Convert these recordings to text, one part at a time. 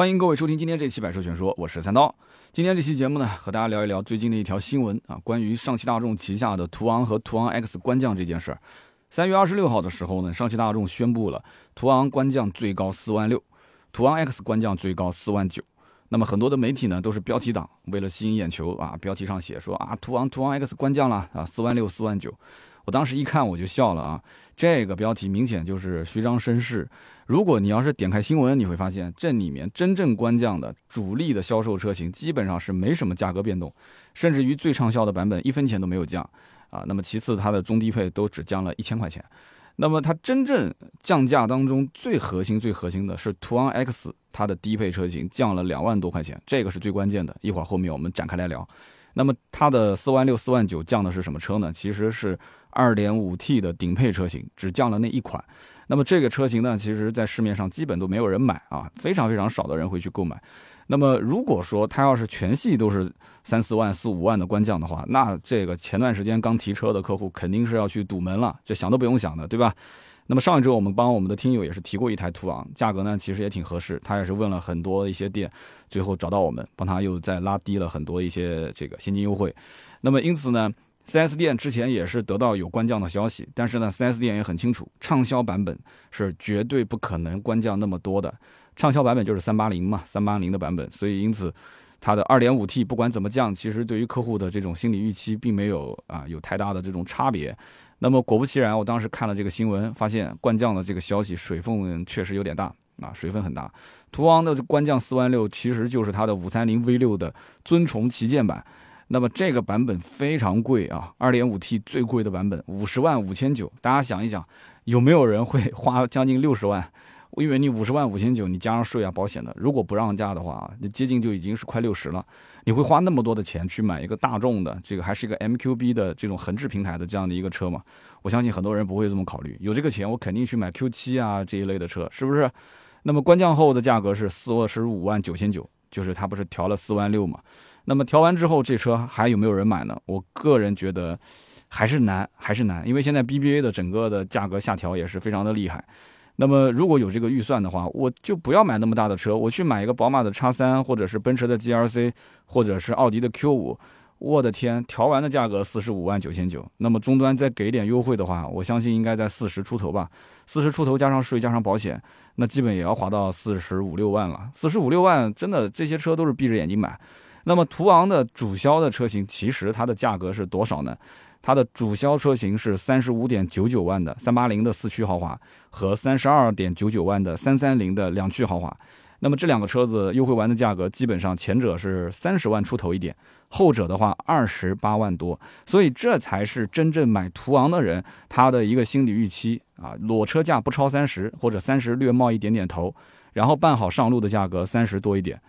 欢迎各位收听今天这期《百车全说》，我是三刀。今天这期节目呢，和大家聊一聊最近的一条新闻啊，关于上汽大众旗下的途昂和途昂 X 官降这件事儿。三月二十六号的时候呢，上汽大众宣布了途昂官降最高四万六，途昂 X 官降最高四万九。那么很多的媒体呢，都是标题党，为了吸引眼球啊，标题上写说啊，途昂途昂 X 官降了啊，四万六四万九。我当时一看我就笑了啊，这个标题明显就是虚张声势。如果你要是点开新闻，你会发现这里面真正官降的主力的销售车型基本上是没什么价格变动，甚至于最畅销的版本一分钱都没有降啊。那么其次它的中低配都只降了一千块钱。那么它真正降价当中最核心、最核心的是途昂 X，它的低配车型降了两万多块钱，这个是最关键的。一会儿后面我们展开来聊。那么它的四万六、四万九降的是什么车呢？其实是。2.5T 的顶配车型只降了那一款，那么这个车型呢，其实在市面上基本都没有人买啊，非常非常少的人会去购买。那么如果说它要是全系都是三四万、四五万的官降的话，那这个前段时间刚提车的客户肯定是要去堵门了，这想都不用想的，对吧？那么上一周我们帮我们的听友也是提过一台途昂，价格呢其实也挺合适，他也是问了很多一些店，最后找到我们，帮他又再拉低了很多一些这个现金优惠。那么因此呢？4S 店之前也是得到有官降的消息，但是呢，4S 店也很清楚，畅销版本是绝对不可能官降那么多的。畅销版本就是380嘛，380的版本，所以因此它的 2.5T 不管怎么降，其实对于客户的这种心理预期并没有啊有太大的这种差别。那么果不其然，我当时看了这个新闻，发现官降的这个消息水分确实有点大啊，水分很大。途昂的官降四万六，其实就是它的530 V6 的尊崇旗舰版。那么这个版本非常贵啊，二点五 T 最贵的版本五十万五千九。大家想一想，有没有人会花将近六十万？我以为你五十万五千九，你加上税啊、保险的，如果不让价的话啊，你接近就已经是快六十了。你会花那么多的钱去买一个大众的这个还是一个 MQB 的这种横置平台的这样的一个车吗？我相信很多人不会这么考虑。有这个钱，我肯定去买 Q7 啊这一类的车，是不是？那么官降后的价格是四十五万九千九，就是它不是调了四万六嘛？那么调完之后，这车还有没有人买呢？我个人觉得还是难，还是难，因为现在 BBA 的整个的价格下调也是非常的厉害。那么如果有这个预算的话，我就不要买那么大的车，我去买一个宝马的叉三，或者是奔驰的 GLC，或者是奥迪的 Q 五。我的天，调完的价格四十五万九千九，那么终端再给点优惠的话，我相信应该在四十出头吧。四十出头加上税加上保险，那基本也要花到四十五六万了。四十五六万，真的这些车都是闭着眼睛买。那么途昂的主销的车型，其实它的价格是多少呢？它的主销车型是三十五点九九万的三八零的四驱豪华和三十二点九九万的三三零的两驱豪华。那么这两个车子优惠完的价格，基本上前者是三十万出头一点，后者的话二十八万多。所以这才是真正买途昂的人他的一个心理预期啊，裸车价不超三十或者三十略冒一点点头，然后办好上路的价格三十多一点。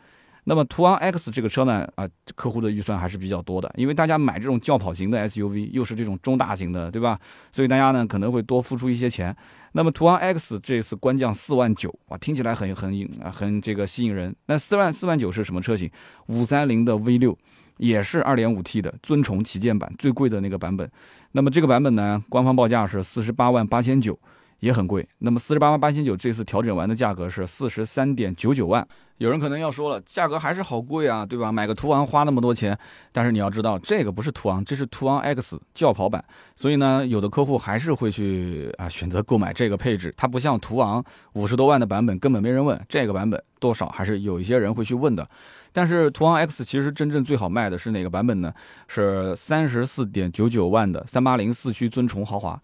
那么途昂 X 这个车呢，啊，客户的预算还是比较多的，因为大家买这种轿跑型的 SUV，又是这种中大型的，对吧？所以大家呢可能会多付出一些钱。那么途昂 X 这次官降四万九，哇，听起来很很很这个吸引人。那四万四万九是什么车型？五三零的 V 六，也是二点五 T 的尊崇旗舰版，最贵的那个版本。那么这个版本呢，官方报价是四十八万八千九。也很贵，那么四十八万八千九这次调整完的价格是四十三点九九万。有人可能要说了，价格还是好贵啊，对吧？买个途昂花那么多钱，但是你要知道，这个不是途昂，这是途昂 X 轿跑版，所以呢，有的客户还是会去啊选择购买这个配置。它不像途昂五十多万的版本根本没人问，这个版本多少还是有一些人会去问的。但是途昂 X 其实真正最好卖的是哪个版本呢？是三十四点九九万的三八零四驱尊崇豪华。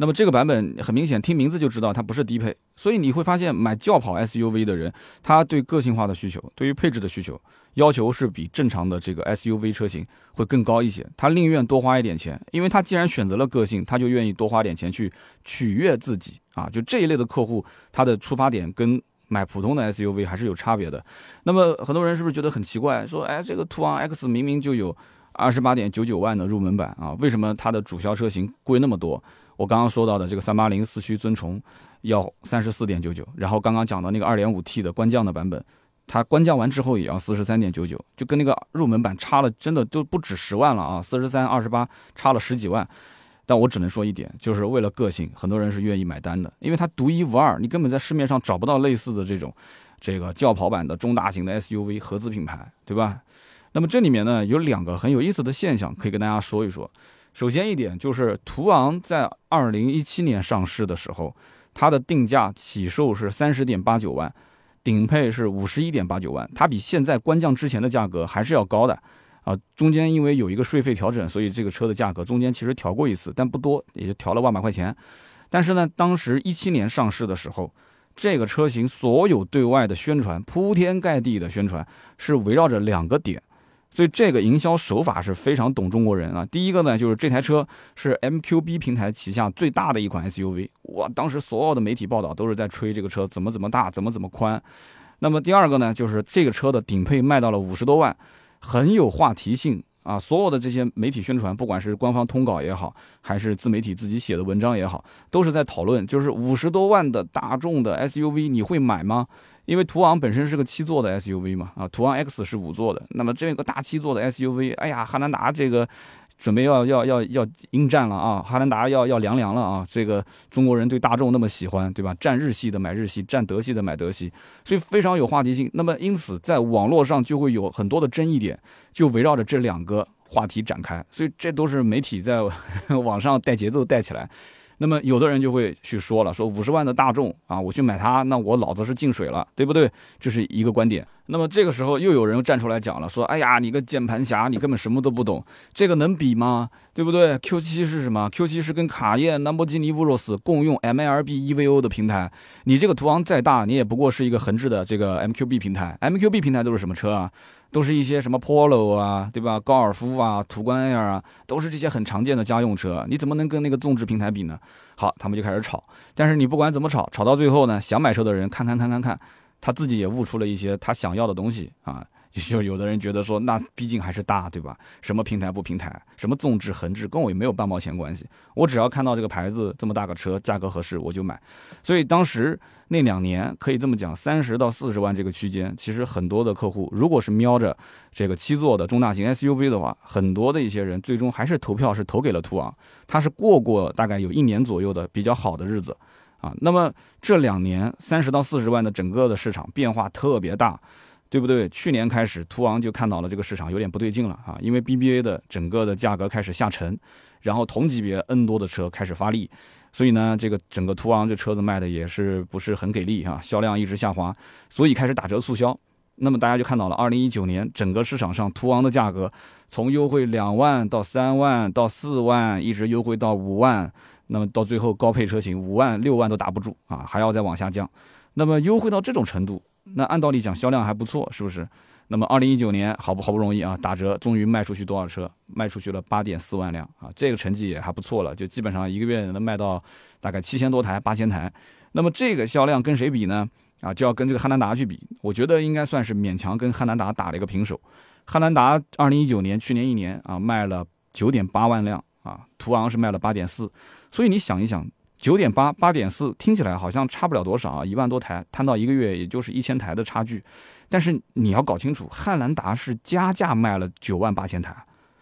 那么这个版本很明显，听名字就知道它不是低配，所以你会发现买轿跑 SUV 的人，他对个性化的需求，对于配置的需求要求是比正常的这个 SUV 车型会更高一些。他宁愿多花一点钱，因为他既然选择了个性，他就愿意多花点钱去取悦自己啊。就这一类的客户，他的出发点跟买普通的 SUV 还是有差别的。那么很多人是不是觉得很奇怪？说，哎，这个途昂 X 明明就有二十八点九九万的入门版啊，为什么它的主销车型贵那么多？我刚刚说到的这个三八零四驱尊崇要三十四点九九，然后刚刚讲的那个二点五 T 的官降的版本，它官降完之后也要四十三点九九，就跟那个入门版差了，真的就不止十万了啊！四十三二十八差了十几万，但我只能说一点，就是为了个性，很多人是愿意买单的，因为它独一无二，你根本在市面上找不到类似的这种。这个轿跑版的中大型的 SUV 合资品牌，对吧？那么这里面呢有两个很有意思的现象，可以跟大家说一说。首先一点就是途昂在二零一七年上市的时候，它的定价起售是三十点八九万，顶配是五十一点八九万，它比现在官降之前的价格还是要高的啊。中间因为有一个税费调整，所以这个车的价格中间其实调过一次，但不多，也就调了万把块钱。但是呢，当时一七年上市的时候，这个车型所有对外的宣传，铺天盖地的宣传是围绕着两个点。所以这个营销手法是非常懂中国人啊。第一个呢，就是这台车是 MQB 平台旗下最大的一款 SUV，哇，当时所有的媒体报道都是在吹这个车怎么怎么大，怎么怎么宽。那么第二个呢，就是这个车的顶配卖到了五十多万，很有话题性啊。所有的这些媒体宣传，不管是官方通稿也好，还是自媒体自己写的文章也好，都是在讨论，就是五十多万的大众的 SUV，你会买吗？因为途昂本身是个七座的 SUV 嘛，啊，途昂 X 是五座的，那么这个大七座的 SUV，哎呀，汉兰达这个准备要要要要应战了啊，汉兰达要要凉凉了啊，这个中国人对大众那么喜欢，对吧？占日系的买日系，占德系的买德系，所以非常有话题性。那么因此在网络上就会有很多的争议点，就围绕着这两个话题展开，所以这都是媒体在 网上带节奏带起来。那么有的人就会去说了，说五十万的大众啊，我去买它，那我脑子是进水了，对不对？这是一个观点。那么这个时候又有人站出来讲了，说，哎呀，你个键盘侠，你根本什么都不懂，这个能比吗？对不对？Q 七是什么？Q 七是跟卡宴、兰博基尼、Urus 共用 MLB EVO 的平台，你这个途昂再大，你也不过是一个横置的这个 MQB 平台。MQB 平台都是什么车啊？都是一些什么 Polo 啊，对吧？高尔夫啊，途观 L 啊，都是这些很常见的家用车。你怎么能跟那个纵置平台比呢？好，他们就开始吵。但是你不管怎么吵，吵到最后呢，想买车的人看看看看看，他自己也悟出了一些他想要的东西啊。就有的人觉得说，那毕竟还是大，对吧？什么平台不平台，什么纵置横置，跟我也没有半毛钱关系。我只要看到这个牌子这么大个车，价格合适，我就买。所以当时那两年可以这么讲，三十到四十万这个区间，其实很多的客户，如果是瞄着这个七座的中大型 SUV 的话，很多的一些人最终还是投票是投给了途昂，他是过过大概有一年左右的比较好的日子啊。那么这两年三十到四十万的整个的市场变化特别大。对不对？去年开始，途昂就看到了这个市场有点不对劲了啊，因为 BBA 的整个的价格开始下沉，然后同级别 N 多的车开始发力，所以呢，这个整个途昂这车子卖的也是不是很给力啊，销量一直下滑，所以开始打折促销。那么大家就看到了，二零一九年整个市场上途昂的价格从优惠两万到三万到四万，一直优惠到五万，那么到最后高配车型五万六万都打不住啊，还要再往下降。那么优惠到这种程度。那按道理讲销量还不错，是不是？那么二零一九年好不好不容易啊，打折终于卖出去多少车？卖出去了八点四万辆啊，这个成绩也还不错了，就基本上一个月能卖到大概七千多台、八千台。那么这个销量跟谁比呢？啊，就要跟这个汉兰达去比。我觉得应该算是勉强跟汉兰达打了一个平手。汉兰达二零一九年去年一年啊卖了九点八万辆啊，途昂是卖了八点四，所以你想一想。九点八八点四听起来好像差不了多少啊，一万多台摊到一个月也就是一千台的差距，但是你要搞清楚，汉兰达是加价卖了九万八千台，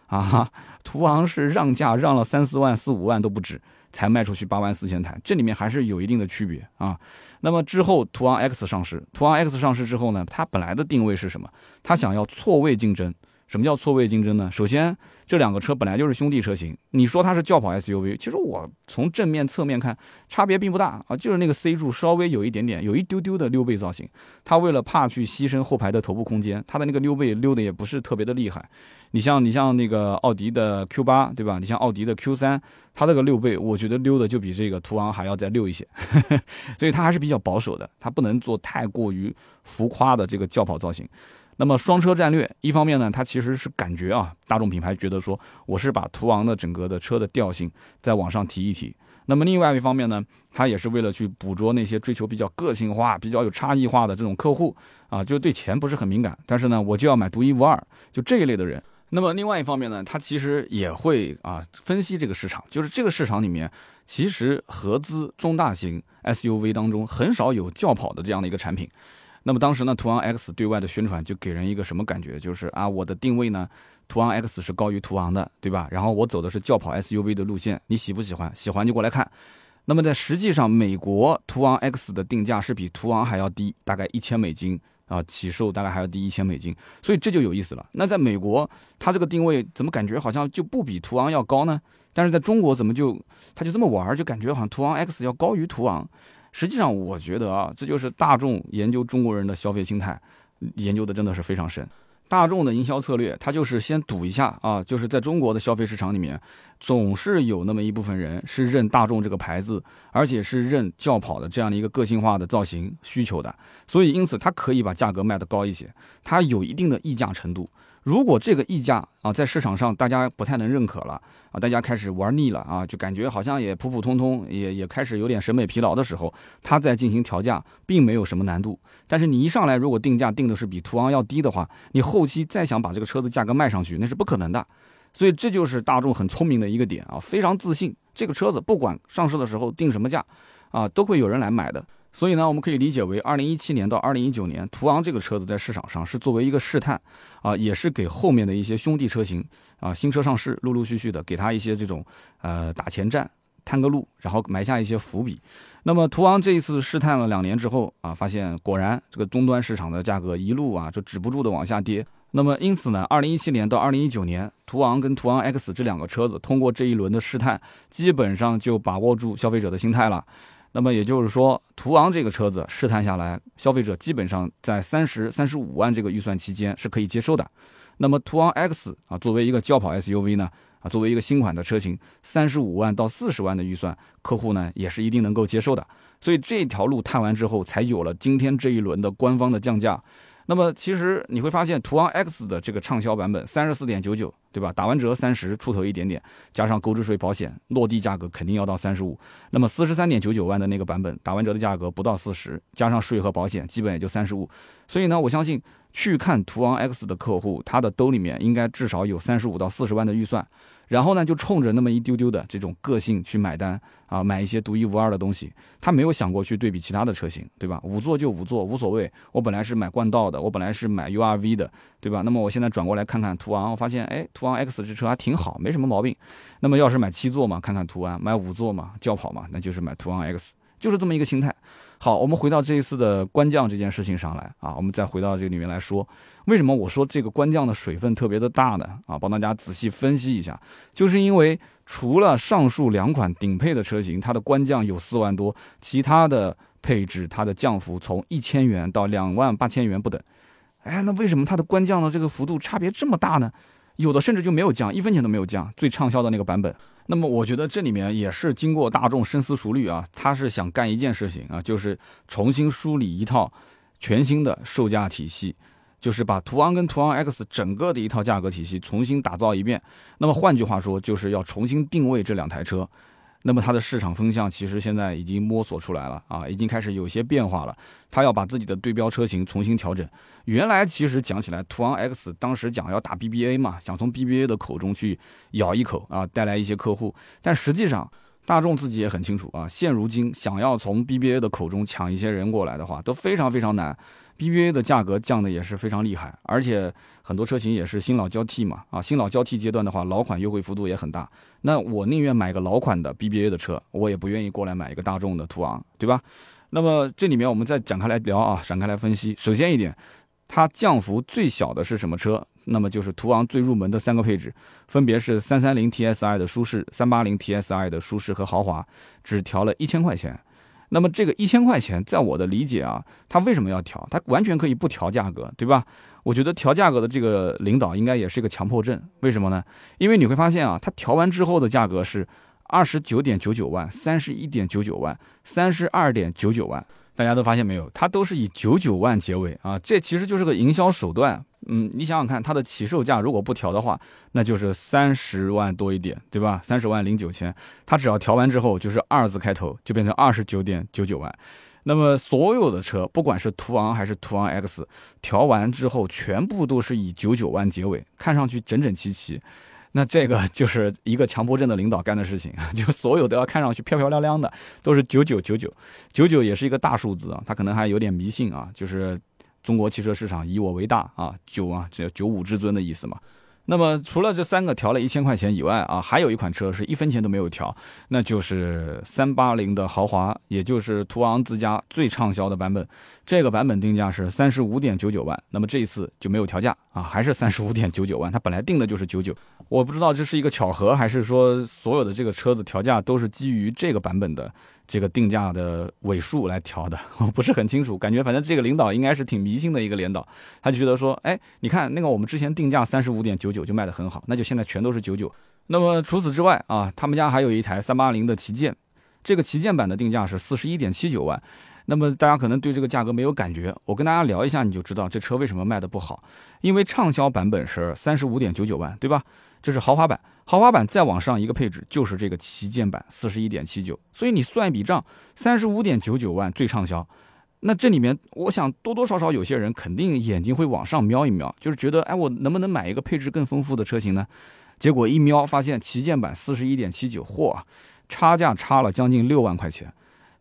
啊，途昂是让价让了三四万四五万都不止才卖出去八万四千台，这里面还是有一定的区别啊。那么之后途昂 X 上市，途昂 X 上市之后呢，它本来的定位是什么？它想要错位竞争。什么叫错位竞争呢？首先，这两个车本来就是兄弟车型。你说它是轿跑 SUV，其实我从正面、侧面看，差别并不大啊，就是那个 C 柱稍微有一点点，有一丢丢的溜背造型。它为了怕去牺牲后排的头部空间，它的那个溜背溜的也不是特别的厉害。你像你像那个奥迪的 Q 八，对吧？你像奥迪的 Q 三，它这个溜背，我觉得溜的就比这个途昂还要再溜一些，所以它还是比较保守的，它不能做太过于浮夸的这个轿跑造型。那么双车战略，一方面呢，它其实是感觉啊，大众品牌觉得说，我是把途昂的整个的车的调性再往上提一提。那么另外一方面呢，它也是为了去捕捉那些追求比较个性化、比较有差异化的这种客户啊，就对钱不是很敏感，但是呢，我就要买独一无二，就这一类的人。那么另外一方面呢，它其实也会啊分析这个市场，就是这个市场里面，其实合资中大型 SUV 当中很少有轿跑的这样的一个产品。那么当时呢，途昂 X 对外的宣传就给人一个什么感觉？就是啊，我的定位呢，途昂 X 是高于途昂的，对吧？然后我走的是轿跑 SUV 的路线，你喜不喜欢？喜欢就过来看。那么在实际上，美国途昂 X 的定价是比途昂还要低，大概一千美金啊，起售大概还要低一千美金，所以这就有意思了。那在美国，它这个定位怎么感觉好像就不比途昂要高呢？但是在中国怎么就它就这么玩儿，就感觉好像途昂 X 要高于途昂？实际上，我觉得啊，这就是大众研究中国人的消费心态，研究的真的是非常深。大众的营销策略，它就是先赌一下啊，就是在中国的消费市场里面，总是有那么一部分人是认大众这个牌子，而且是认轿跑的这样的一个个性化的造型需求的，所以因此它可以把价格卖得高一些，它有一定的溢价程度。如果这个溢价啊在市场上大家不太能认可了啊，大家开始玩腻了啊，就感觉好像也普普通通，也也开始有点审美疲劳的时候，它再进行调价，并没有什么难度。但是你一上来如果定价定的是比途昂要低的话，你后期再想把这个车子价格卖上去，那是不可能的。所以这就是大众很聪明的一个点啊，非常自信，这个车子不管上市的时候定什么价啊，都会有人来买的。所以呢，我们可以理解为，二零一七年到二零一九年，途昂这个车子在市场上是作为一个试探，啊，也是给后面的一些兄弟车型啊，新车上市，陆陆续续的给他一些这种呃打前站、探个路，然后埋下一些伏笔。那么途昂这一次试探了两年之后啊，发现果然这个终端市场的价格一路啊就止不住的往下跌。那么因此呢，二零一七年到二零一九年，途昂跟途昂 X 这两个车子通过这一轮的试探，基本上就把握住消费者的心态了。那么也就是说，途昂这个车子试探下来，消费者基本上在三十三十五万这个预算期间是可以接受的。那么途昂 X 啊，作为一个轿跑 SUV 呢，啊，作为一个新款的车型，三十五万到四十万的预算，客户呢也是一定能够接受的。所以这条路探完之后，才有了今天这一轮的官方的降价。那么其实你会发现，途昂 X 的这个畅销版本三十四点九九，对吧？打完折三十出头一点点，加上购置税、保险，落地价格肯定要到三十五。那么四十三点九九万的那个版本，打完折的价格不到四十，加上税和保险，基本也就三十五。所以呢，我相信去看途昂 X 的客户，他的兜里面应该至少有三十五到四十万的预算。然后呢，就冲着那么一丢丢的这种个性去买单啊，买一些独一无二的东西。他没有想过去对比其他的车型，对吧？五座就五座，无所谓。我本来是买冠道的，我本来是买 URV 的，对吧？那么我现在转过来看看途昂，我发现，哎，途昂 X 这车还挺好，没什么毛病。那么要是买七座嘛，看看途安；买五座嘛，轿跑嘛，那就是买途昂 X，就是这么一个心态。好，我们回到这一次的官降这件事情上来啊，我们再回到这个里面来说，为什么我说这个官降的水分特别的大呢？啊，帮大家仔细分析一下，就是因为除了上述两款顶配的车型，它的官降有四万多，其他的配置它的降幅从一千元到两万八千元不等。哎，那为什么它的官降的这个幅度差别这么大呢？有的甚至就没有降，一分钱都没有降，最畅销的那个版本。那么我觉得这里面也是经过大众深思熟虑啊，他是想干一件事情啊，就是重新梳理一套全新的售价体系，就是把途昂跟途昂 X 整个的一套价格体系重新打造一遍。那么换句话说，就是要重新定位这两台车。那么它的市场风向其实现在已经摸索出来了啊，已经开始有些变化了。它要把自己的对标车型重新调整。原来其实讲起来，途昂 X 当时讲要打 BBA 嘛，想从 BBA 的口中去咬一口啊，带来一些客户。但实际上，大众自己也很清楚啊，现如今想要从 BBA 的口中抢一些人过来的话，都非常非常难。BBA 的价格降的也是非常厉害，而且很多车型也是新老交替嘛，啊，新老交替阶段的话，老款优惠幅度也很大。那我宁愿买个老款的 BBA 的车，我也不愿意过来买一个大众的途昂，对吧？那么这里面我们再展开来聊啊，展开来分析。首先一点，它降幅最小的是什么车？那么就是途昂最入门的三个配置，分别是三三零 TSI 的舒适、三八零 TSI 的舒适和豪华，只调了一千块钱。那么这个一千块钱，在我的理解啊，他为什么要调？他完全可以不调价格，对吧？我觉得调价格的这个领导应该也是一个强迫症。为什么呢？因为你会发现啊，他调完之后的价格是二十九点九九万、三十一点九九万、三十二点九九万。大家都发现没有？它都是以九九万结尾啊，这其实就是个营销手段。嗯，你想想看，它的起售价如果不调的话，那就是三十万多一点，对吧？三十万零九千，它只要调完之后就是二字开头，就变成二十九点九九万。那么所有的车，不管是途昂还是途昂 X，调完之后全部都是以九九万结尾，看上去整整齐齐。那这个 就是一个强迫症的领导干的事情，就所有都要看上去漂漂亮亮的，都是九九九九，九九也是一个大数字啊，他可能还有点迷信啊，就是中国汽车市场以我为大啊，九啊，这九五至尊的意思嘛。那么除了这三个调了一千块钱以外啊，还有一款车是一分钱都没有调，那就是三八零的豪华，也就是途昂自家最畅销的版本。这个版本定价是三十五点九九万，那么这一次就没有调价啊，还是三十五点九九万。它本来定的就是九九，我不知道这是一个巧合，还是说所有的这个车子调价都是基于这个版本的这个定价的尾数来调的，我不是很清楚。感觉反正这个领导应该是挺迷信的一个领导，他就觉得说，哎，你看那个我们之前定价三十五点九九就卖得很好，那就现在全都是九九。那么除此之外啊，他们家还有一台三八零的旗舰，这个旗舰版的定价是四十一点七九万。那么大家可能对这个价格没有感觉，我跟大家聊一下，你就知道这车为什么卖的不好。因为畅销版本是三十五点九九万，对吧？这是豪华版，豪华版再往上一个配置就是这个旗舰版四十一点七九。所以你算一笔账，三十五点九九万最畅销，那这里面我想多多少少有些人肯定眼睛会往上瞄一瞄，就是觉得哎，我能不能买一个配置更丰富的车型呢？结果一瞄发现旗舰版四十一点七九，嚯，差价差了将近六万块钱。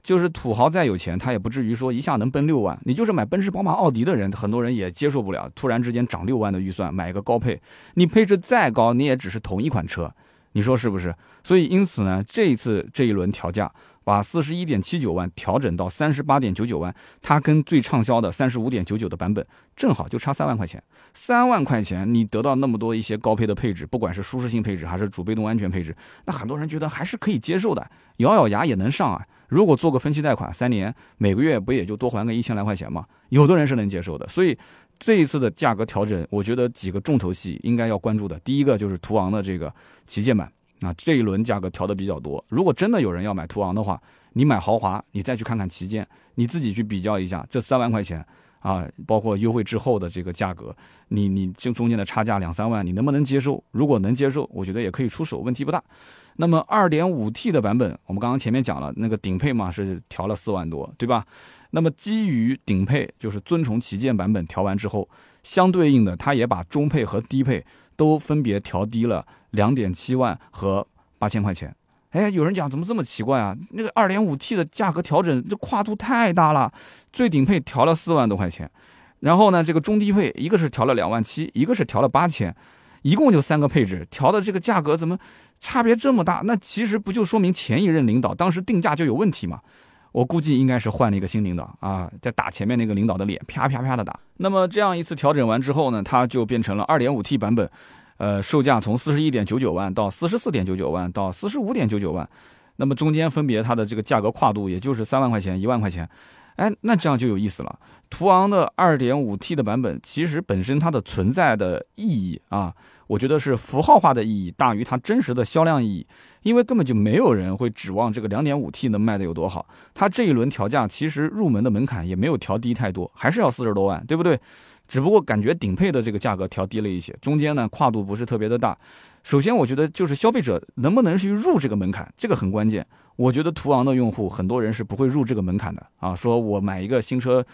就是土豪再有钱，他也不至于说一下能奔六万。你就是买奔驰、宝马、奥迪的人，很多人也接受不了。突然之间涨六万的预算买一个高配，你配置再高，你也只是同一款车，你说是不是？所以因此呢，这一次这一轮调价，把四十一点七九万调整到三十八点九九万，它跟最畅销的三十五点九九的版本正好就差三万块钱。三万块钱你得到那么多一些高配的配置，不管是舒适性配置还是主被动安全配置，那很多人觉得还是可以接受的，咬咬牙也能上啊。如果做个分期贷款，三年每个月不也就多还个一千来块钱吗？有的人是能接受的。所以这一次的价格调整，我觉得几个重头戏应该要关注的。第一个就是途昂的这个旗舰版，啊，这一轮价格调的比较多。如果真的有人要买途昂的话，你买豪华，你再去看看旗舰，你自己去比较一下这三万块钱啊，包括优惠之后的这个价格，你你这中间的差价两三万，你能不能接受？如果能接受，我觉得也可以出手，问题不大。那么二点五 T 的版本，我们刚刚前面讲了，那个顶配嘛是调了四万多，对吧？那么基于顶配，就是尊崇旗舰版本调完之后，相对应的，它也把中配和低配都分别调低了两点七万和八千块钱。哎，有人讲怎么这么奇怪啊？那个二点五 T 的价格调整，这跨度太大了，最顶配调了四万多块钱，然后呢，这个中低配一个是调了两万七，一个是调了八千。一共就三个配置，调的这个价格怎么差别这么大？那其实不就说明前一任领导当时定价就有问题吗？我估计应该是换了一个新领导啊，在打前面那个领导的脸，啪啪啪的打。那么这样一次调整完之后呢，它就变成了 2.5T 版本，呃，售价从41.99万到44.99万到45.99万，那么中间分别它的这个价格跨度也就是三万块钱、一万块钱。哎，那这样就有意思了。途昂的 2.5T 的版本，其实本身它的存在的意义啊。我觉得是符号化的意义大于它真实的销量意义，因为根本就没有人会指望这个两点五 T 能卖的有多好。它这一轮调价其实入门的门槛也没有调低太多，还是要四十多万，对不对？只不过感觉顶配的这个价格调低了一些，中间呢跨度不是特别的大。首先，我觉得就是消费者能不能去入这个门槛，这个很关键。我觉得途昂的用户很多人是不会入这个门槛的啊，说我买一个新车。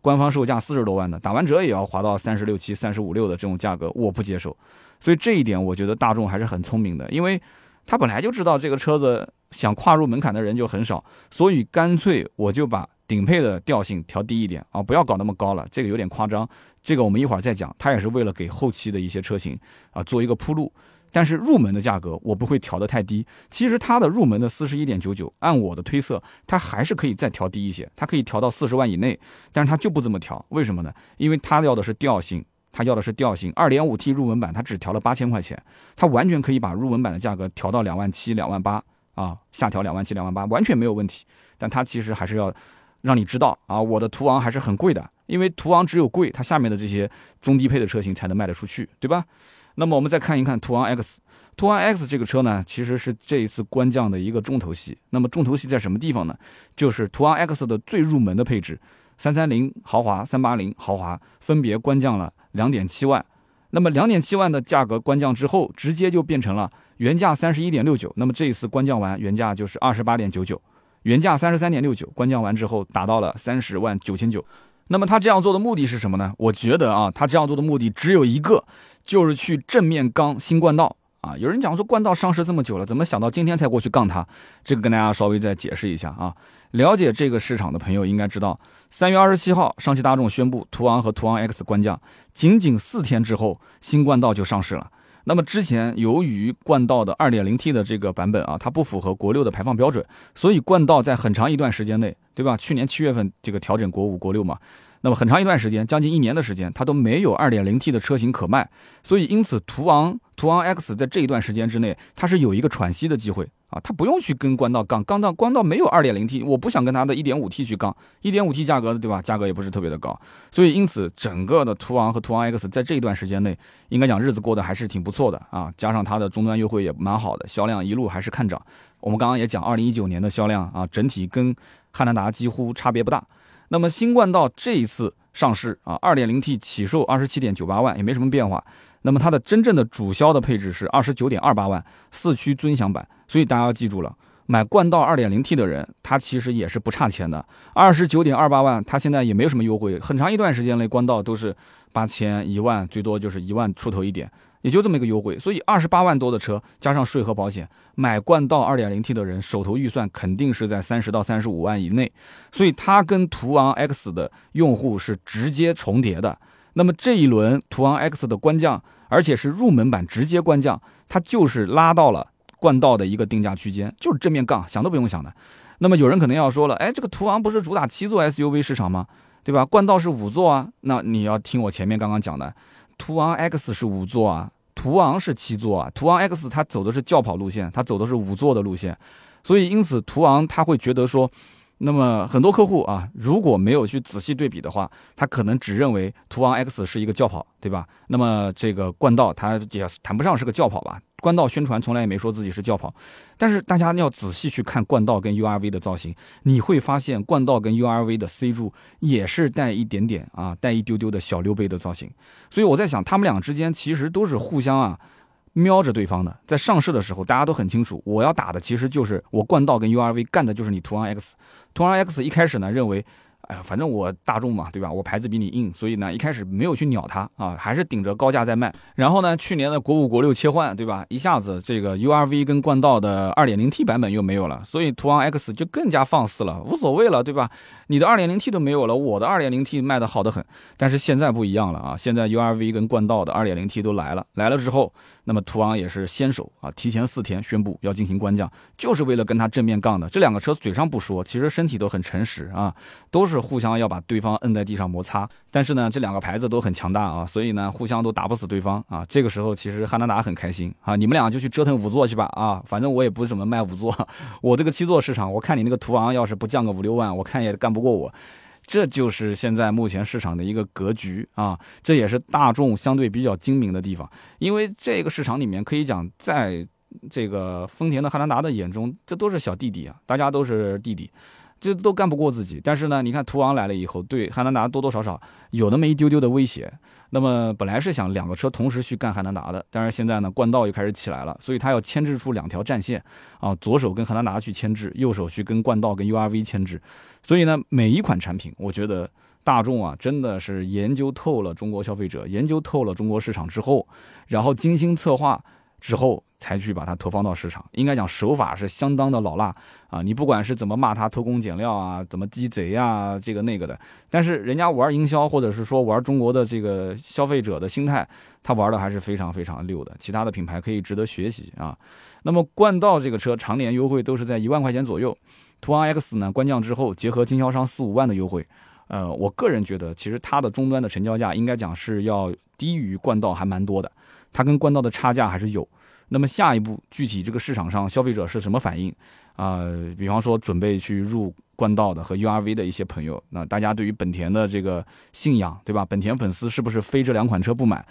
官方售价四十多万的，打完折也要划到三十六七、三十五六的这种价格，我不接受。所以这一点，我觉得大众还是很聪明的，因为他本来就知道这个车子想跨入门槛的人就很少，所以干脆我就把顶配的调性调低一点啊，不要搞那么高了，这个有点夸张。这个我们一会儿再讲，它也是为了给后期的一些车型啊做一个铺路。但是入门的价格我不会调得太低，其实它的入门的四十一点九九，按我的推测，它还是可以再调低一些，它可以调到四十万以内，但是它就不这么调，为什么呢？因为它要的是调性，它要的是调性。二点五 T 入门版它只调了八千块钱，它完全可以把入门版的价格调到两万七、两万八啊，下调两万七、两万八完全没有问题。但它其实还是要让你知道啊，我的途昂还是很贵的，因为途昂只有贵，它下面的这些中低配的车型才能卖得出去，对吧？那么我们再看一看途昂 X，途昂 X 这个车呢，其实是这一次官降的一个重头戏。那么重头戏在什么地方呢？就是途昂 X 的最入门的配置，三三零豪华、三八零豪华分别官降了两点七万。那么两点七万的价格官降之后，直接就变成了原价三十一点六九。那么这一次官降完，原价就是二十八点九九，原价三十三点六九，官降完之后达到了三十万九千九。那么他这样做的目的是什么呢？我觉得啊，他这样做的目的只有一个。就是去正面刚新冠道啊！有人讲说冠道上市这么久了，怎么想到今天才过去杠它？这个跟大家稍微再解释一下啊。了解这个市场的朋友应该知道，三月二十七号，上汽大众宣布途昂和途昂 X 官降，仅仅四天之后，新冠道就上市了。那么之前由于冠道的 2.0T 的这个版本啊，它不符合国六的排放标准，所以冠道在很长一段时间内，对吧？去年七月份这个调整国五、国六嘛，那么很长一段时间，将近一年的时间，它都没有 2.0T 的车型可卖，所以因此途昂、途昂 X 在这一段时间之内，它是有一个喘息的机会。啊，他不用去跟冠道杠，杠到冠道没有二点零 T，我不想跟他的一点五 T 去杠，一点五 T 价格对吧？价格也不是特别的高，所以因此整个的途昂和途昂 X 在这一段时间内，应该讲日子过得还是挺不错的啊，加上它的终端优惠也蛮好的，销量一路还是看涨。我们刚刚也讲，二零一九年的销量啊，整体跟汉兰达几乎差别不大。那么新冠道这一次上市啊，二点零 T 起售二十七点九八万，也没什么变化。那么它的真正的主销的配置是二十九点二八万四驱尊享版，所以大家要记住了，买冠道二点零 T 的人，他其实也是不差钱的。二十九点二八万，他现在也没有什么优惠，很长一段时间内冠道都是八千一万，最多就是一万出头一点，也就这么一个优惠。所以二十八万多的车加上税和保险，买冠道二点零 T 的人手头预算肯定是在三十到三十五万以内，所以它跟途昂 X 的用户是直接重叠的。那么这一轮途昂 X 的官降，而且是入门版直接官降，它就是拉到了冠道的一个定价区间，就是正面杠，想都不用想的。那么有人可能要说了，哎，这个途昂不是主打七座 SUV 市场吗？对吧？冠道是五座啊。那你要听我前面刚刚讲的，途昂 X 是五座啊，途昂是七座啊。途昂 X 它走的是轿跑路线，它走的是五座的路线，所以因此途昂他会觉得说。那么很多客户啊，如果没有去仔细对比的话，他可能只认为途昂 X 是一个轿跑，对吧？那么这个冠道它也谈不上是个轿跑吧？冠道宣传从来也没说自己是轿跑，但是大家要仔细去看冠道跟 URV 的造型，你会发现冠道跟 URV 的 C 柱也是带一点点啊，带一丢丢的小溜背的造型。所以我在想，他们俩之间其实都是互相啊。瞄着对方的，在上市的时候，大家都很清楚，我要打的其实就是我冠道跟 URV 干的就是你途昂 X，途昂 X 一开始呢认为。哎呀，反正我大众嘛，对吧？我牌子比你硬，所以呢，一开始没有去鸟它啊，还是顶着高价在卖。然后呢，去年的国五、国六切换，对吧？一下子这个 URV 跟冠道的 2.0T 版本又没有了，所以途昂 X 就更加放肆了，无所谓了，对吧？你的 2.0T 都没有了，我的 2.0T 卖的好的很。但是现在不一样了啊，现在 URV 跟冠道的 2.0T 都来了，来了之后，那么途昂也是先手啊，提前四天宣布要进行官降，就是为了跟他正面杠的。这两个车嘴上不说，其实身体都很诚实啊，都是。互相要把对方摁在地上摩擦，但是呢，这两个牌子都很强大啊，所以呢，互相都打不死对方啊。这个时候，其实汉兰达很开心啊，你们俩就去折腾五座去吧啊，反正我也不怎么卖五座，我这个七座市场，我看你那个途昂要是不降个五六万，我看也干不过我。这就是现在目前市场的一个格局啊，这也是大众相对比较精明的地方，因为这个市场里面可以讲，在这个丰田的汉兰达的眼中，这都是小弟弟啊，大家都是弟弟。这都干不过自己，但是呢，你看途昂来了以后，对汉兰达多多少少有那么一丢丢的威胁。那么本来是想两个车同时去干汉兰达的，但是现在呢，冠道又开始起来了，所以他要牵制出两条战线啊，左手跟汉兰达去牵制，右手去跟冠道跟 URV 牵制。所以呢，每一款产品，我觉得大众啊，真的是研究透了中国消费者，研究透了中国市场之后，然后精心策划。之后才去把它投放到市场，应该讲手法是相当的老辣啊！你不管是怎么骂他偷工减料啊，怎么鸡贼呀，这个那个的，但是人家玩营销或者是说玩中国的这个消费者的心态，他玩的还是非常非常溜的。其他的品牌可以值得学习啊。那么冠道这个车常年优惠都是在一万块钱左右，途昂 X 呢官降之后，结合经销商四五万的优惠，呃，我个人觉得其实它的终端的成交价应该讲是要低于冠道还蛮多的。它跟冠道的差价还是有，那么下一步具体这个市场上消费者是什么反应啊？比方说准备去入冠道的和 URV 的一些朋友，那大家对于本田的这个信仰，对吧？本田粉丝是不是非这两款车不买？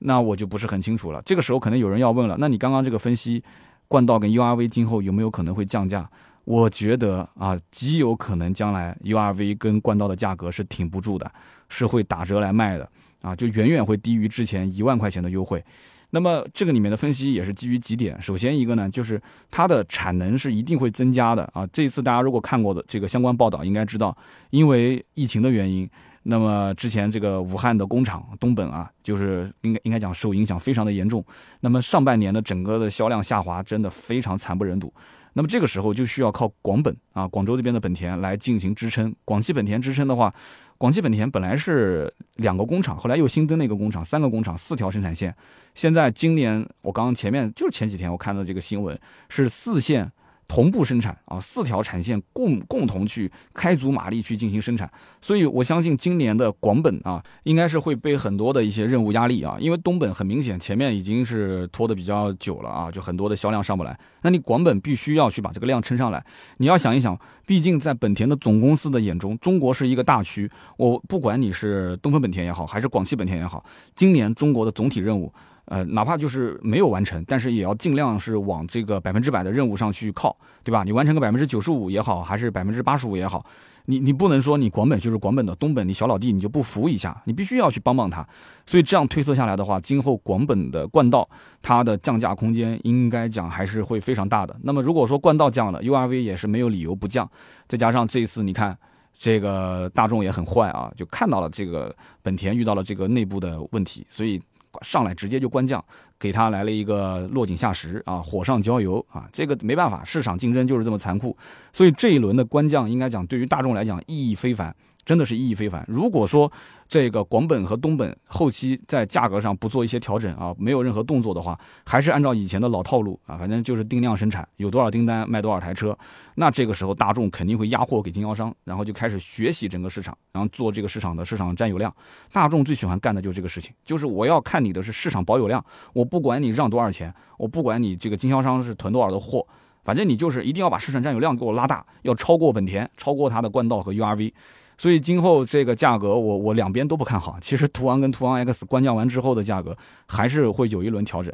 那我就不是很清楚了。这个时候可能有人要问了，那你刚刚这个分析，冠道跟 URV 今后有没有可能会降价？我觉得啊，极有可能将来 URV 跟冠道的价格是挺不住的，是会打折来卖的。啊，就远远会低于之前一万块钱的优惠。那么这个里面的分析也是基于几点。首先一个呢，就是它的产能是一定会增加的啊。这一次大家如果看过的这个相关报道，应该知道，因为疫情的原因，那么之前这个武汉的工厂东本啊，就是应该应该讲受影响非常的严重。那么上半年的整个的销量下滑，真的非常惨不忍睹。那么这个时候就需要靠广本啊，广州这边的本田来进行支撑。广汽本田支撑的话，广汽本田本来是两个工厂，后来又新增了一个工厂，三个工厂，四条生产线。现在今年我刚刚前面就是前几天我看到这个新闻，是四线。同步生产啊，四条产线共共同去开足马力去进行生产，所以我相信今年的广本啊，应该是会背很多的一些任务压力啊，因为东本很明显前面已经是拖得比较久了啊，就很多的销量上不来，那你广本必须要去把这个量撑上来。你要想一想，毕竟在本田的总公司的眼中，中国是一个大区，我不管你是东风本田也好，还是广汽本田也好，今年中国的总体任务。呃，哪怕就是没有完成，但是也要尽量是往这个百分之百的任务上去靠，对吧？你完成个百分之九十五也好，还是百分之八十五也好，你你不能说你广本就是广本的，东本你小老弟你就不服一下，你必须要去帮帮他。所以这样推测下来的话，今后广本的冠道它的降价空间应该讲还是会非常大的。那么如果说冠道降了，URV 也是没有理由不降。再加上这一次你看这个大众也很坏啊，就看到了这个本田遇到了这个内部的问题，所以。上来直接就官降，给他来了一个落井下石啊，火上浇油啊，这个没办法，市场竞争就是这么残酷，所以这一轮的官降应该讲对于大众来讲意义非凡。真的是意义非凡。如果说这个广本和东本后期在价格上不做一些调整啊，没有任何动作的话，还是按照以前的老套路啊，反正就是定量生产，有多少订单卖多少台车。那这个时候大众肯定会压货给经销商，然后就开始学习整个市场，然后做这个市场的市场占有量。大众最喜欢干的就是这个事情，就是我要看你的是市场保有量，我不管你让多少钱，我不管你这个经销商是囤多少的货，反正你就是一定要把市场占有量给我拉大，要超过本田，超过它的冠道和 URV。所以今后这个价格，我我两边都不看好。其实途昂跟途昂 X 官降完之后的价格，还是会有一轮调整。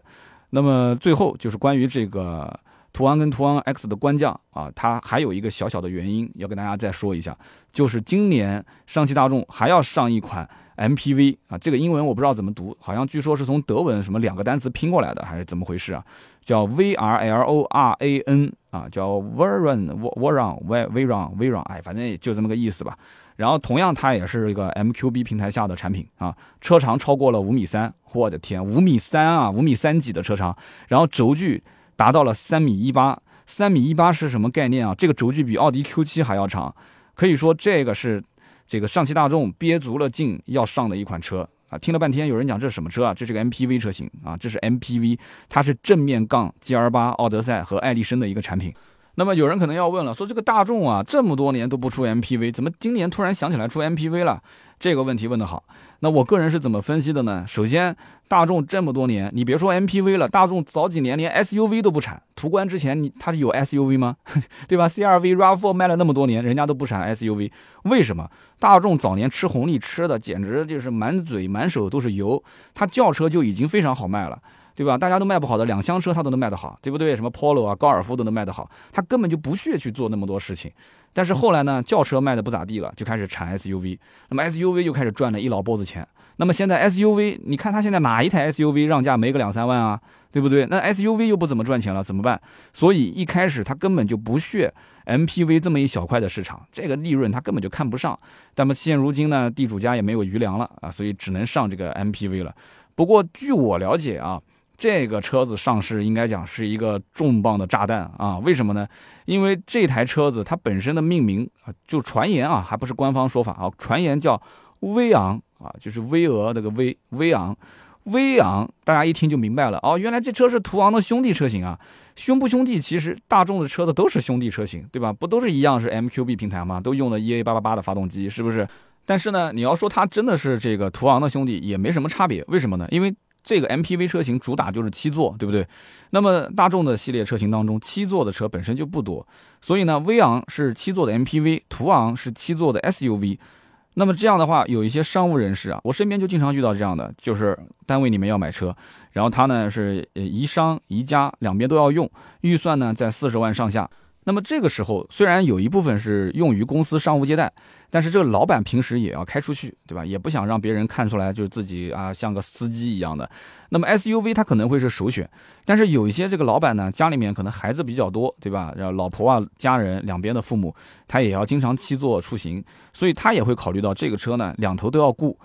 那么最后就是关于这个途昂跟途昂 X 的官降啊，它还有一个小小的原因要跟大家再说一下，就是今年上汽大众还要上一款 MPV 啊，这个英文我不知道怎么读，好像据说是从德文什么两个单词拼过来的，还是怎么回事啊？叫 V R L O R A N 啊，叫 Veron Veron V Veron Veron，哎，反正也就这么个意思吧。然后同样，它也是一个 MQB 平台下的产品啊，车长超过了五米三，我的天，五米三啊，五米三几的车长，然后轴距达到了三米一八，三米一八是什么概念啊？这个轴距比奥迪 Q7 还要长，可以说这个是这个上汽大众憋足了劲要上的一款车啊。听了半天，有人讲这是什么车啊？这是个 MPV 车型啊，这是 MPV，它是正面杠 GR 八、奥德赛和爱丽绅的一个产品。那么有人可能要问了，说这个大众啊，这么多年都不出 MPV，怎么今年突然想起来出 MPV 了？这个问题问得好。那我个人是怎么分析的呢？首先，大众这么多年，你别说 MPV 了，大众早几年连 SUV 都不产。途观之前，你它是有 SUV 吗？对吧？CRV、RAV4 卖了那么多年，人家都不产 SUV，为什么？大众早年吃红利吃的简直就是满嘴满手都是油，它轿车就已经非常好卖了。对吧？大家都卖不好的两厢车，它都能卖得好，对不对？什么 Polo 啊、高尔夫都能卖得好，它根本就不屑去做那么多事情。但是后来呢，轿车卖的不咋地了，就开始产 SUV，那么 SUV 又开始赚了一老波子钱。那么现在 SUV，你看它现在哪一台 SUV 让价没个两三万啊？对不对？那 SUV 又不怎么赚钱了，怎么办？所以一开始它根本就不屑 MPV 这么一小块的市场，这个利润它根本就看不上。那么现如今呢，地主家也没有余粮了啊，所以只能上这个 MPV 了。不过据我了解啊。这个车子上市应该讲是一个重磅的炸弹啊！为什么呢？因为这台车子它本身的命名啊，就传言啊，还不是官方说法啊，传言叫威昂啊，就是巍峨那个威威昂，威昂，大家一听就明白了哦，原来这车是途昂的兄弟车型啊！兄不兄弟？其实大众的车子都是兄弟车型，对吧？不都是一样是 MQB 平台吗？都用了 EA 八八八的发动机，是不是？但是呢，你要说它真的是这个途昂的兄弟，也没什么差别。为什么呢？因为这个 MPV 车型主打就是七座，对不对？那么大众的系列车型当中，七座的车本身就不多，所以呢，威昂是七座的 MPV，途昂是七座的 SUV。那么这样的话，有一些商务人士啊，我身边就经常遇到这样的，就是单位里面要买车，然后他呢是呃宜商宜家两边都要用，预算呢在四十万上下。那么这个时候，虽然有一部分是用于公司商务接待，但是这个老板平时也要开出去，对吧？也不想让别人看出来就是自己啊像个司机一样的。那么 SUV 它可能会是首选，但是有一些这个老板呢，家里面可能孩子比较多，对吧？然后老婆啊、家人两边的父母，他也要经常七座出行，所以他也会考虑到这个车呢两头都要顾，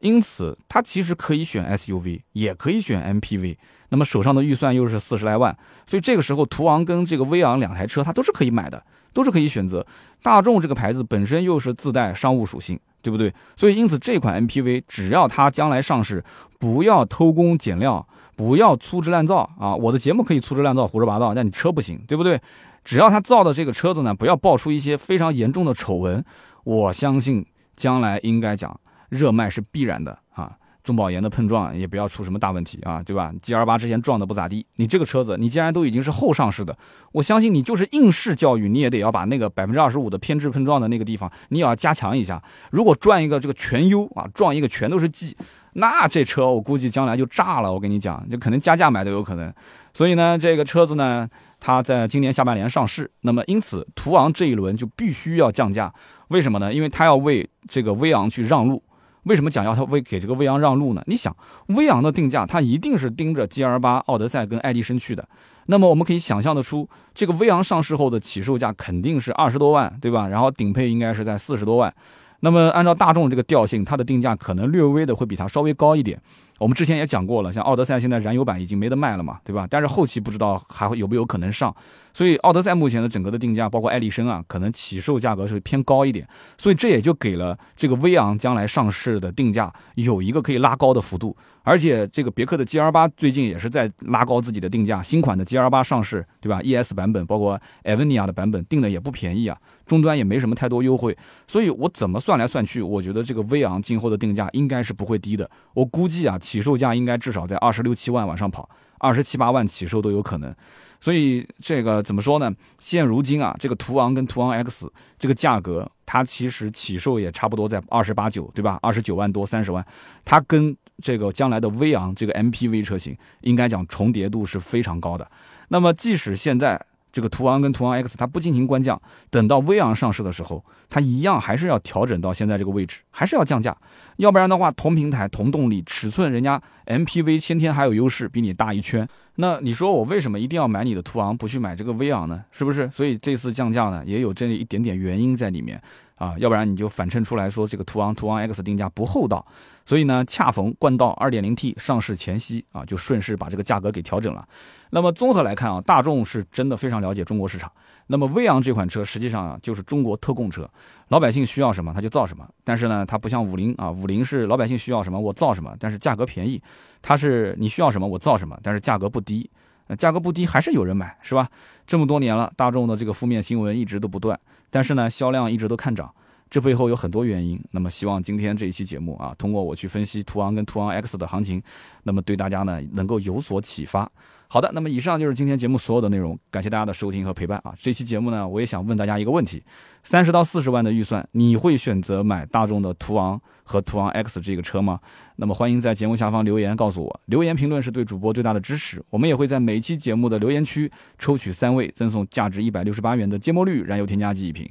因此他其实可以选 SUV，也可以选 MPV。那么手上的预算又是四十来万，所以这个时候途昂跟这个威昂两台车，它都是可以买的，都是可以选择。大众这个牌子本身又是自带商务属性，对不对？所以因此这款 MPV 只要它将来上市，不要偷工减料，不要粗制滥造啊！我的节目可以粗制滥造、胡说八道，但你车不行，对不对？只要他造的这个车子呢，不要爆出一些非常严重的丑闻，我相信将来应该讲热卖是必然的啊。中保研的碰撞也不要出什么大问题啊，对吧？G L 八之前撞的不咋地，你这个车子你既然都已经是后上市的，我相信你就是应试教育，你也得要把那个百分之二十五的偏置碰撞的那个地方，你也要加强一下。如果撞一个这个全优啊，撞一个全都是 G，那这车我估计将来就炸了。我跟你讲，就可能加价买都有可能。所以呢，这个车子呢，它在今年下半年上市，那么因此途昂这一轮就必须要降价。为什么呢？因为它要为这个威昂去让路。为什么讲要他为给这个威昂让路呢？你想，威昂的定价，它一定是盯着 G L 八、奥德赛跟爱迪生去的。那么我们可以想象得出，这个威昂上市后的起售价肯定是二十多万，对吧？然后顶配应该是在四十多万。那么按照大众这个调性，它的定价可能略微的会比它稍微高一点。我们之前也讲过了，像奥德赛现在燃油版已经没得卖了嘛，对吧？但是后期不知道还会有没有可能上。所以奥德赛目前的整个的定价，包括爱丽绅啊，可能起售价格是偏高一点，所以这也就给了这个威昂将来上市的定价有一个可以拉高的幅度。而且这个别克的 G L 八最近也是在拉高自己的定价，新款的 G L 八上市，对吧？E S 版本包括艾文尼亚的版本定的也不便宜啊，终端也没什么太多优惠。所以我怎么算来算去，我觉得这个威昂今后的定价应该是不会低的。我估计啊，起售价应该至少在二十六七万往上跑，二十七八万起售都有可能。所以这个怎么说呢？现如今啊，这个途昂跟途昂 X 这个价格，它其实起售也差不多在二十八九，对吧？二十九万多三十万，它跟这个将来的威昂这个 MPV 车型，应该讲重叠度是非常高的。那么即使现在这个途昂跟途昂 X 它不进行官降，等到威昂上市的时候，它一样还是要调整到现在这个位置，还是要降价。要不然的话，同平台同动力尺寸，人家 MPV 先天还有优势，比你大一圈。那你说我为什么一定要买你的途昂，不去买这个威昂呢？是不是？所以这次降价呢，也有这一点点原因在里面啊。要不然你就反衬出来说这个途昂、途昂 X 定价不厚道。所以呢，恰逢冠道 2.0T 上市前夕啊，就顺势把这个价格给调整了。那么综合来看啊，大众是真的非常了解中国市场。那么威昂这款车实际上啊，就是中国特供车，老百姓需要什么它就造什么。但是呢，它不像五菱啊，五菱是老百姓需要什么我造什么，但是价格便宜。它是你需要什么我造什么，但是价格不低，价格不低还是有人买，是吧？这么多年了，大众的这个负面新闻一直都不断，但是呢，销量一直都看涨，这背后有很多原因。那么希望今天这一期节目啊，通过我去分析途昂跟途昂 X 的行情，那么对大家呢能够有所启发。好的，那么以上就是今天节目所有的内容，感谢大家的收听和陪伴啊！这期节目呢，我也想问大家一个问题：三十到四十万的预算，你会选择买大众的途昂和途昂 X 这个车吗？那么欢迎在节目下方留言告诉我，留言评论是对主播最大的支持。我们也会在每期节目的留言区抽取三位，赠送价值一百六十八元的芥末绿燃油添加剂一瓶。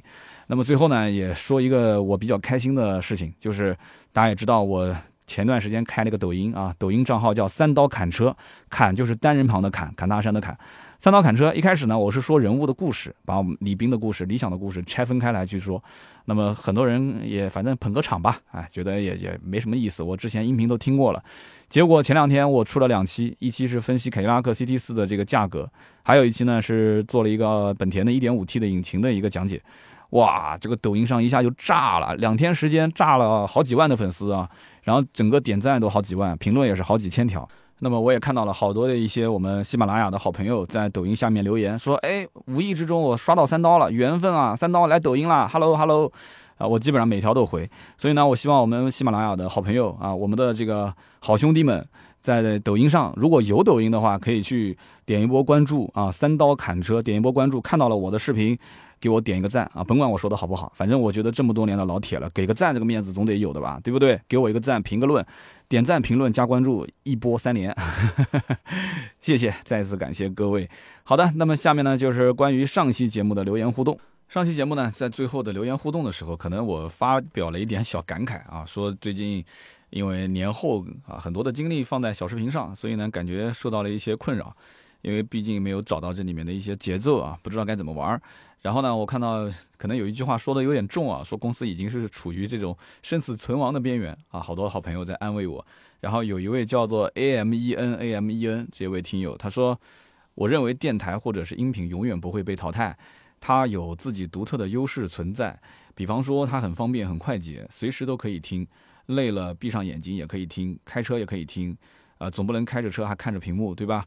那么最后呢，也说一个我比较开心的事情，就是大家也知道我。前段时间开了个抖音啊，抖音账号叫三刀砍车，砍就是单人旁的砍，砍大山的砍。三刀砍车一开始呢，我是说人物的故事，把我们李斌的故事、理想的故事拆分开来去说。那么很多人也反正捧个场吧，哎，觉得也也没什么意思。我之前音频都听过了，结果前两天我出了两期，一期是分析凯迪拉克 CT 四的这个价格，还有一期呢是做了一个本田的 1.5T 的引擎的一个讲解。哇，这个抖音上一下就炸了，两天时间炸了好几万的粉丝啊！然后整个点赞都好几万，评论也是好几千条。那么我也看到了好多的一些我们喜马拉雅的好朋友在抖音下面留言说：“哎，无意之中我刷到三刀了，缘分啊！三刀来抖音了，Hello Hello，啊，我基本上每条都回。所以呢，我希望我们喜马拉雅的好朋友啊，我们的这个好兄弟们，在抖音上如果有抖音的话，可以去点一波关注啊，三刀砍车，点一波关注，看到了我的视频。”给我点一个赞啊！甭管我说的好不好，反正我觉得这么多年的老铁了，给个赞这个面子总得有的吧，对不对？给我一个赞，评个论，点赞、评论、加关注，一波三连，谢谢，再次感谢各位。好的，那么下面呢就是关于上期节目的留言互动。上期节目呢，在最后的留言互动的时候，可能我发表了一点小感慨啊，说最近因为年后啊，很多的精力放在小视频上，所以呢，感觉受到了一些困扰，因为毕竟没有找到这里面的一些节奏啊，不知道该怎么玩儿。然后呢，我看到可能有一句话说的有点重啊，说公司已经是处于这种生死存亡的边缘啊，好多好朋友在安慰我。然后有一位叫做 A M E N A M E N 这位听友，他说：“我认为电台或者是音频永远不会被淘汰，它有自己独特的优势存在。比方说，它很方便、很快捷，随时都可以听，累了闭上眼睛也可以听，开车也可以听，啊，总不能开着车还看着屏幕，对吧？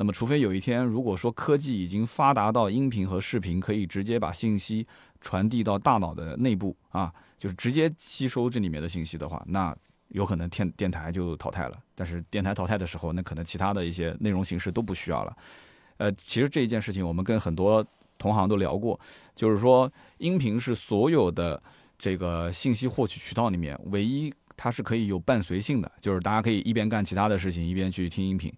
那么，除非有一天，如果说科技已经发达到音频和视频可以直接把信息传递到大脑的内部啊，就是直接吸收这里面的信息的话，那有可能电电台就淘汰了。但是电台淘汰的时候，那可能其他的一些内容形式都不需要了。呃，其实这一件事情我们跟很多同行都聊过，就是说音频是所有的这个信息获取渠道里面唯一它是可以有伴随性的，就是大家可以一边干其他的事情一边去听音频。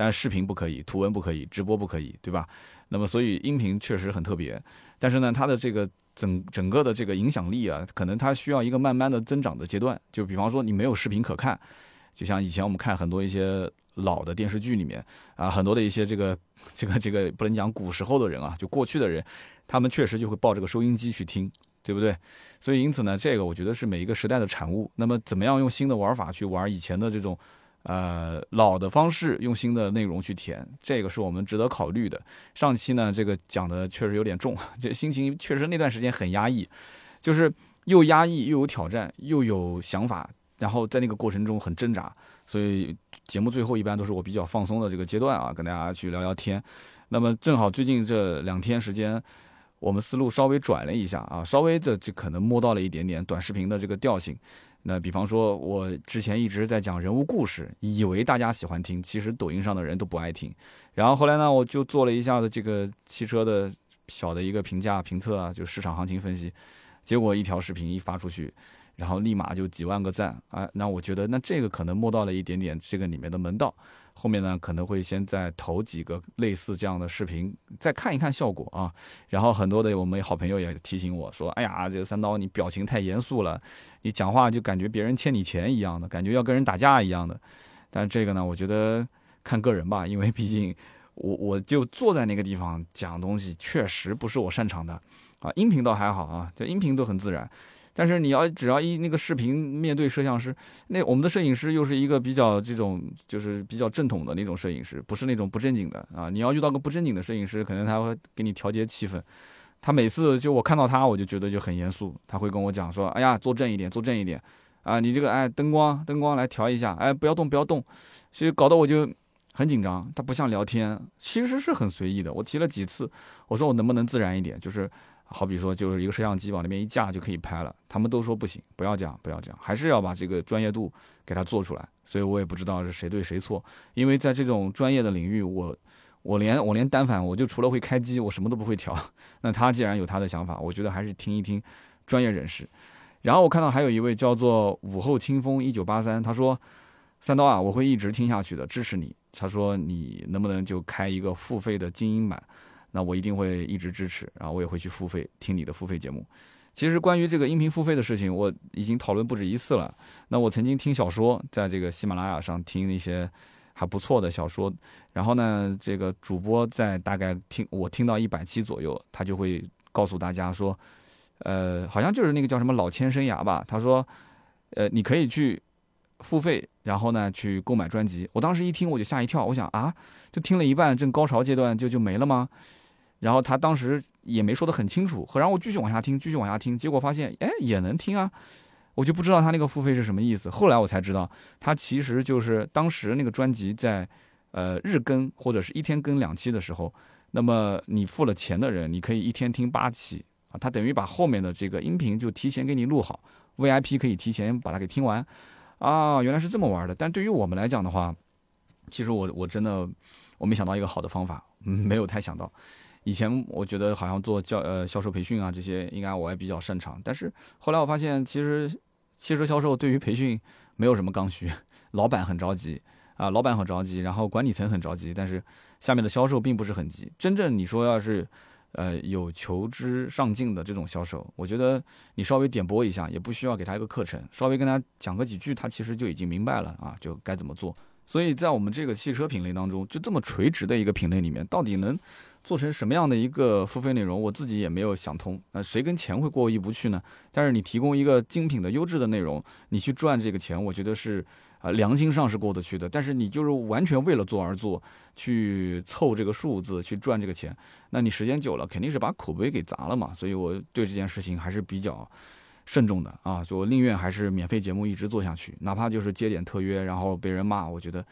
但是视频不可以，图文不可以，直播不可以，对吧？那么所以音频确实很特别，但是呢，它的这个整整个的这个影响力啊，可能它需要一个慢慢的增长的阶段。就比方说你没有视频可看，就像以前我们看很多一些老的电视剧里面啊，很多的一些这个这个这个不能讲古时候的人啊，就过去的人，他们确实就会抱这个收音机去听，对不对？所以因此呢，这个我觉得是每一个时代的产物。那么怎么样用新的玩法去玩以前的这种？呃，老的方式用新的内容去填，这个是我们值得考虑的。上期呢，这个讲的确实有点重，这心情确实那段时间很压抑，就是又压抑又有挑战，又有想法，然后在那个过程中很挣扎。所以节目最后一般都是我比较放松的这个阶段啊，跟大家去聊聊天。那么正好最近这两天时间，我们思路稍微转了一下啊，稍微的就可能摸到了一点点短视频的这个调性。那比方说，我之前一直在讲人物故事，以为大家喜欢听，其实抖音上的人都不爱听。然后后来呢，我就做了一下子这个汽车的小的一个评价评测啊，就市场行情分析。结果一条视频一发出去，然后立马就几万个赞啊！那我觉得，那这个可能摸到了一点点这个里面的门道。后面呢，可能会先再投几个类似这样的视频，再看一看效果啊。然后很多的我们好朋友也提醒我说：“哎呀，这个三刀你表情太严肃了，你讲话就感觉别人欠你钱一样的，感觉要跟人打架一样的。”但这个呢，我觉得看个人吧，因为毕竟我我就坐在那个地方讲东西，确实不是我擅长的啊。音频倒还好啊，这音频都很自然。但是你要只要一那个视频面对摄像师，那我们的摄影师又是一个比较这种就是比较正统的那种摄影师，不是那种不正经的啊。你要遇到个不正经的摄影师，可能他会给你调节气氛。他每次就我看到他，我就觉得就很严肃。他会跟我讲说：“哎呀，坐正一点，坐正一点啊！你这个哎灯光灯光来调一下，哎不要动不要动。”所以搞得我就很紧张。他不像聊天，其实是很随意的。我提了几次，我说我能不能自然一点，就是。好比说，就是一个摄像机往那边一架就可以拍了，他们都说不行，不要这样，不要这样，还是要把这个专业度给它做出来。所以我也不知道是谁对谁错，因为在这种专业的领域，我我连我连单反，我就除了会开机，我什么都不会调。那他既然有他的想法，我觉得还是听一听专业人士。然后我看到还有一位叫做午后清风一九八三，他说：“三刀啊，我会一直听下去的，支持你。”他说：“你能不能就开一个付费的精英版？”那我一定会一直支持，然后我也会去付费听你的付费节目。其实关于这个音频付费的事情，我已经讨论不止一次了。那我曾经听小说，在这个喜马拉雅上听一些还不错的小说，然后呢，这个主播在大概听我听到一百期左右，他就会告诉大家说，呃，好像就是那个叫什么老千生涯吧，他说，呃，你可以去付费，然后呢去购买专辑。我当时一听我就吓一跳，我想啊，就听了一半，正高潮阶段就就没了吗？然后他当时也没说得很清楚，然后我继续往下听，继续往下听，结果发现，哎，也能听啊，我就不知道他那个付费是什么意思。后来我才知道，他其实就是当时那个专辑在，呃，日更或者是一天更两期的时候，那么你付了钱的人，你可以一天听八期啊，他等于把后面的这个音频就提前给你录好，VIP 可以提前把它给听完，啊，原来是这么玩的。但对于我们来讲的话，其实我我真的我没想到一个好的方法，没有太想到。以前我觉得好像做教呃销售培训啊这些应该我也比较擅长，但是后来我发现其实汽车销售对于培训没有什么刚需，老板很着急啊，老板很着急，然后管理层很着急，但是下面的销售并不是很急。真正你说要是呃有求知上进的这种销售，我觉得你稍微点拨一下，也不需要给他一个课程，稍微跟他讲个几句，他其实就已经明白了啊，就该怎么做。所以在我们这个汽车品类当中，就这么垂直的一个品类里面，到底能做成什么样的一个付费内容，我自己也没有想通。那谁跟钱会过意不去呢？但是你提供一个精品的优质的内容，你去赚这个钱，我觉得是啊，良心上是过得去的。但是你就是完全为了做而做，去凑这个数字，去赚这个钱，那你时间久了肯定是把口碑给砸了嘛。所以我对这件事情还是比较慎重的啊，就我宁愿还是免费节目一直做下去，哪怕就是接点特约，然后被人骂，我觉得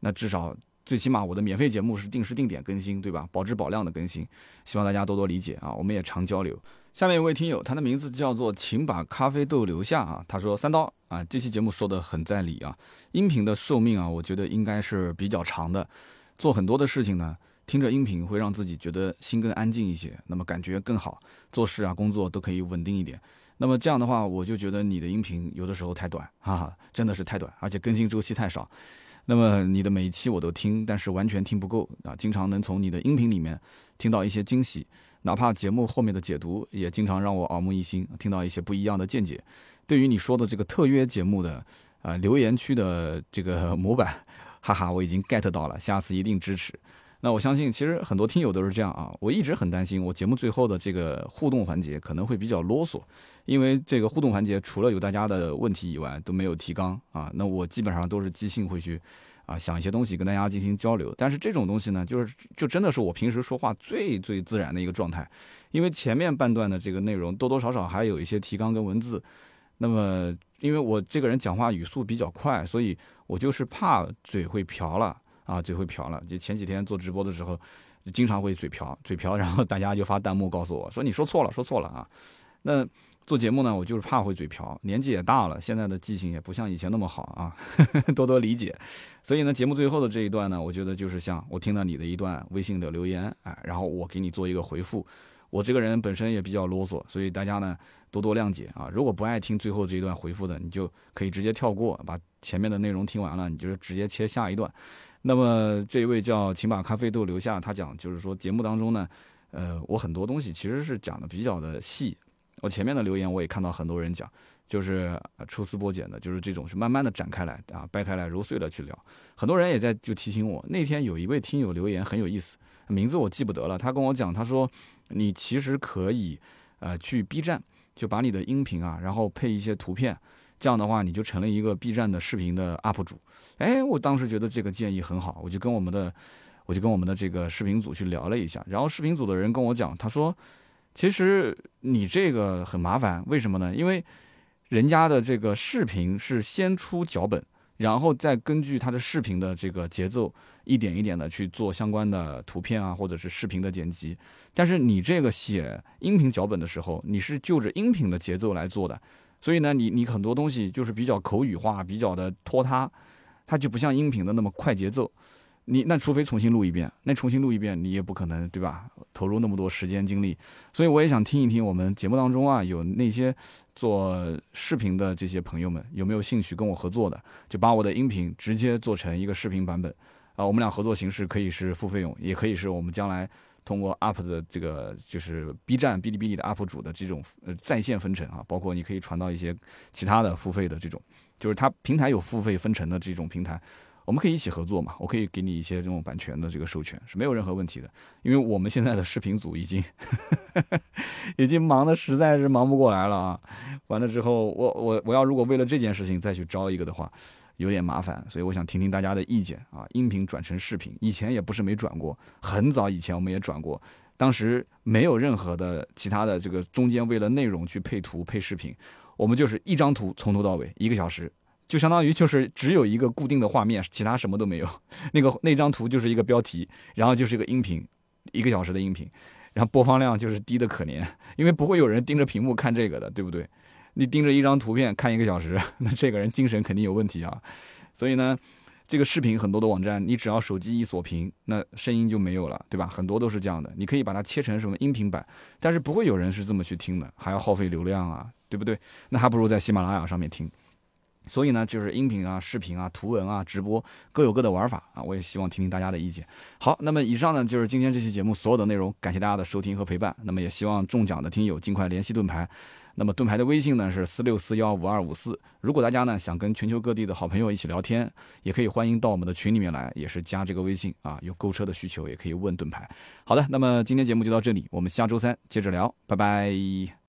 那至少。最起码我的免费节目是定时定点更新，对吧？保质保量的更新，希望大家多多理解啊！我们也常交流。下面一位听友，他的名字叫做“请把咖啡豆留下”啊，他说：“三刀啊，这期节目说的很在理啊。音频的寿命啊，我觉得应该是比较长的。做很多的事情呢，听着音频会让自己觉得心更安静一些，那么感觉更好，做事啊、工作都可以稳定一点。那么这样的话，我就觉得你的音频有的时候太短哈啊，真的是太短，而且更新周期太少。”那么你的每一期我都听，但是完全听不够啊！经常能从你的音频里面听到一些惊喜，哪怕节目后面的解读也经常让我耳目一新，听到一些不一样的见解。对于你说的这个特约节目的啊留言区的这个模板，哈哈，我已经 get 到了，下次一定支持。那我相信，其实很多听友都是这样啊。我一直很担心，我节目最后的这个互动环节可能会比较啰嗦，因为这个互动环节除了有大家的问题以外，都没有提纲啊。那我基本上都是即兴会去啊想一些东西跟大家进行交流。但是这种东西呢，就是就真的是我平时说话最最自然的一个状态，因为前面半段的这个内容多多少少还有一些提纲跟文字。那么因为我这个人讲话语速比较快，所以我就是怕嘴会瓢了。啊，嘴会瓢了。就前几天做直播的时候，经常会嘴瓢，嘴瓢，然后大家就发弹幕告诉我说：“你说错了，说错了啊。”那做节目呢，我就是怕会嘴瓢，年纪也大了，现在的记性也不像以前那么好啊，多多理解。所以呢，节目最后的这一段呢，我觉得就是像我听到你的一段微信的留言，哎，然后我给你做一个回复。我这个人本身也比较啰嗦，所以大家呢多多谅解啊。如果不爱听最后这一段回复的，你就可以直接跳过，把前面的内容听完了，你就直接切下一段。那么这一位叫请把咖啡豆留下，他讲就是说节目当中呢，呃，我很多东西其实是讲的比较的细。我前面的留言我也看到很多人讲，就是抽丝剥茧的，就是这种是慢慢的展开来啊，掰开来揉碎了去聊。很多人也在就提醒我，那天有一位听友留言很有意思，名字我记不得了。他跟我讲，他说你其实可以呃去 B 站，就把你的音频啊，然后配一些图片。这样的话，你就成了一个 B 站的视频的 UP 主。哎，我当时觉得这个建议很好，我就跟我们的，我就跟我们的这个视频组去聊了一下。然后视频组的人跟我讲，他说，其实你这个很麻烦，为什么呢？因为人家的这个视频是先出脚本，然后再根据他的视频的这个节奏，一点一点的去做相关的图片啊，或者是视频的剪辑。但是你这个写音频脚本的时候，你是就着音频的节奏来做的。所以呢，你你很多东西就是比较口语化，比较的拖沓，它就不像音频的那么快节奏。你那除非重新录一遍，那重新录一遍你也不可能对吧？投入那么多时间精力。所以我也想听一听我们节目当中啊，有那些做视频的这些朋友们有没有兴趣跟我合作的，就把我的音频直接做成一个视频版本啊。我们俩合作形式可以是付费用，也可以是我们将来。通过 UP 的这个就是 B 站、哔哩哔哩的 UP 主的这种呃在线分成啊，包括你可以传到一些其他的付费的这种，就是它平台有付费分成的这种平台，我们可以一起合作嘛，我可以给你一些这种版权的这个授权是没有任何问题的，因为我们现在的视频组已经 已经忙的实在是忙不过来了啊，完了之后我我我要如果为了这件事情再去招一个的话。有点麻烦，所以我想听听大家的意见啊。音频转成视频，以前也不是没转过，很早以前我们也转过，当时没有任何的其他的这个中间为了内容去配图配视频，我们就是一张图从头到尾一个小时，就相当于就是只有一个固定的画面，其他什么都没有。那个那张图就是一个标题，然后就是一个音频，一个小时的音频，然后播放量就是低的可怜，因为不会有人盯着屏幕看这个的，对不对？你盯着一张图片看一个小时，那这个人精神肯定有问题啊！所以呢，这个视频很多的网站，你只要手机一锁屏，那声音就没有了，对吧？很多都是这样的。你可以把它切成什么音频版，但是不会有人是这么去听的，还要耗费流量啊，对不对？那还不如在喜马拉雅上面听。所以呢，就是音频啊、视频啊、图文啊、直播各有各的玩法啊。我也希望听听大家的意见。好，那么以上呢就是今天这期节目所有的内容，感谢大家的收听和陪伴。那么也希望中奖的听友尽快联系盾牌。那么盾牌的微信呢是四六四幺五二五四。如果大家呢想跟全球各地的好朋友一起聊天，也可以欢迎到我们的群里面来，也是加这个微信啊。有购车的需求也可以问盾牌。好的，那么今天节目就到这里，我们下周三接着聊，拜拜。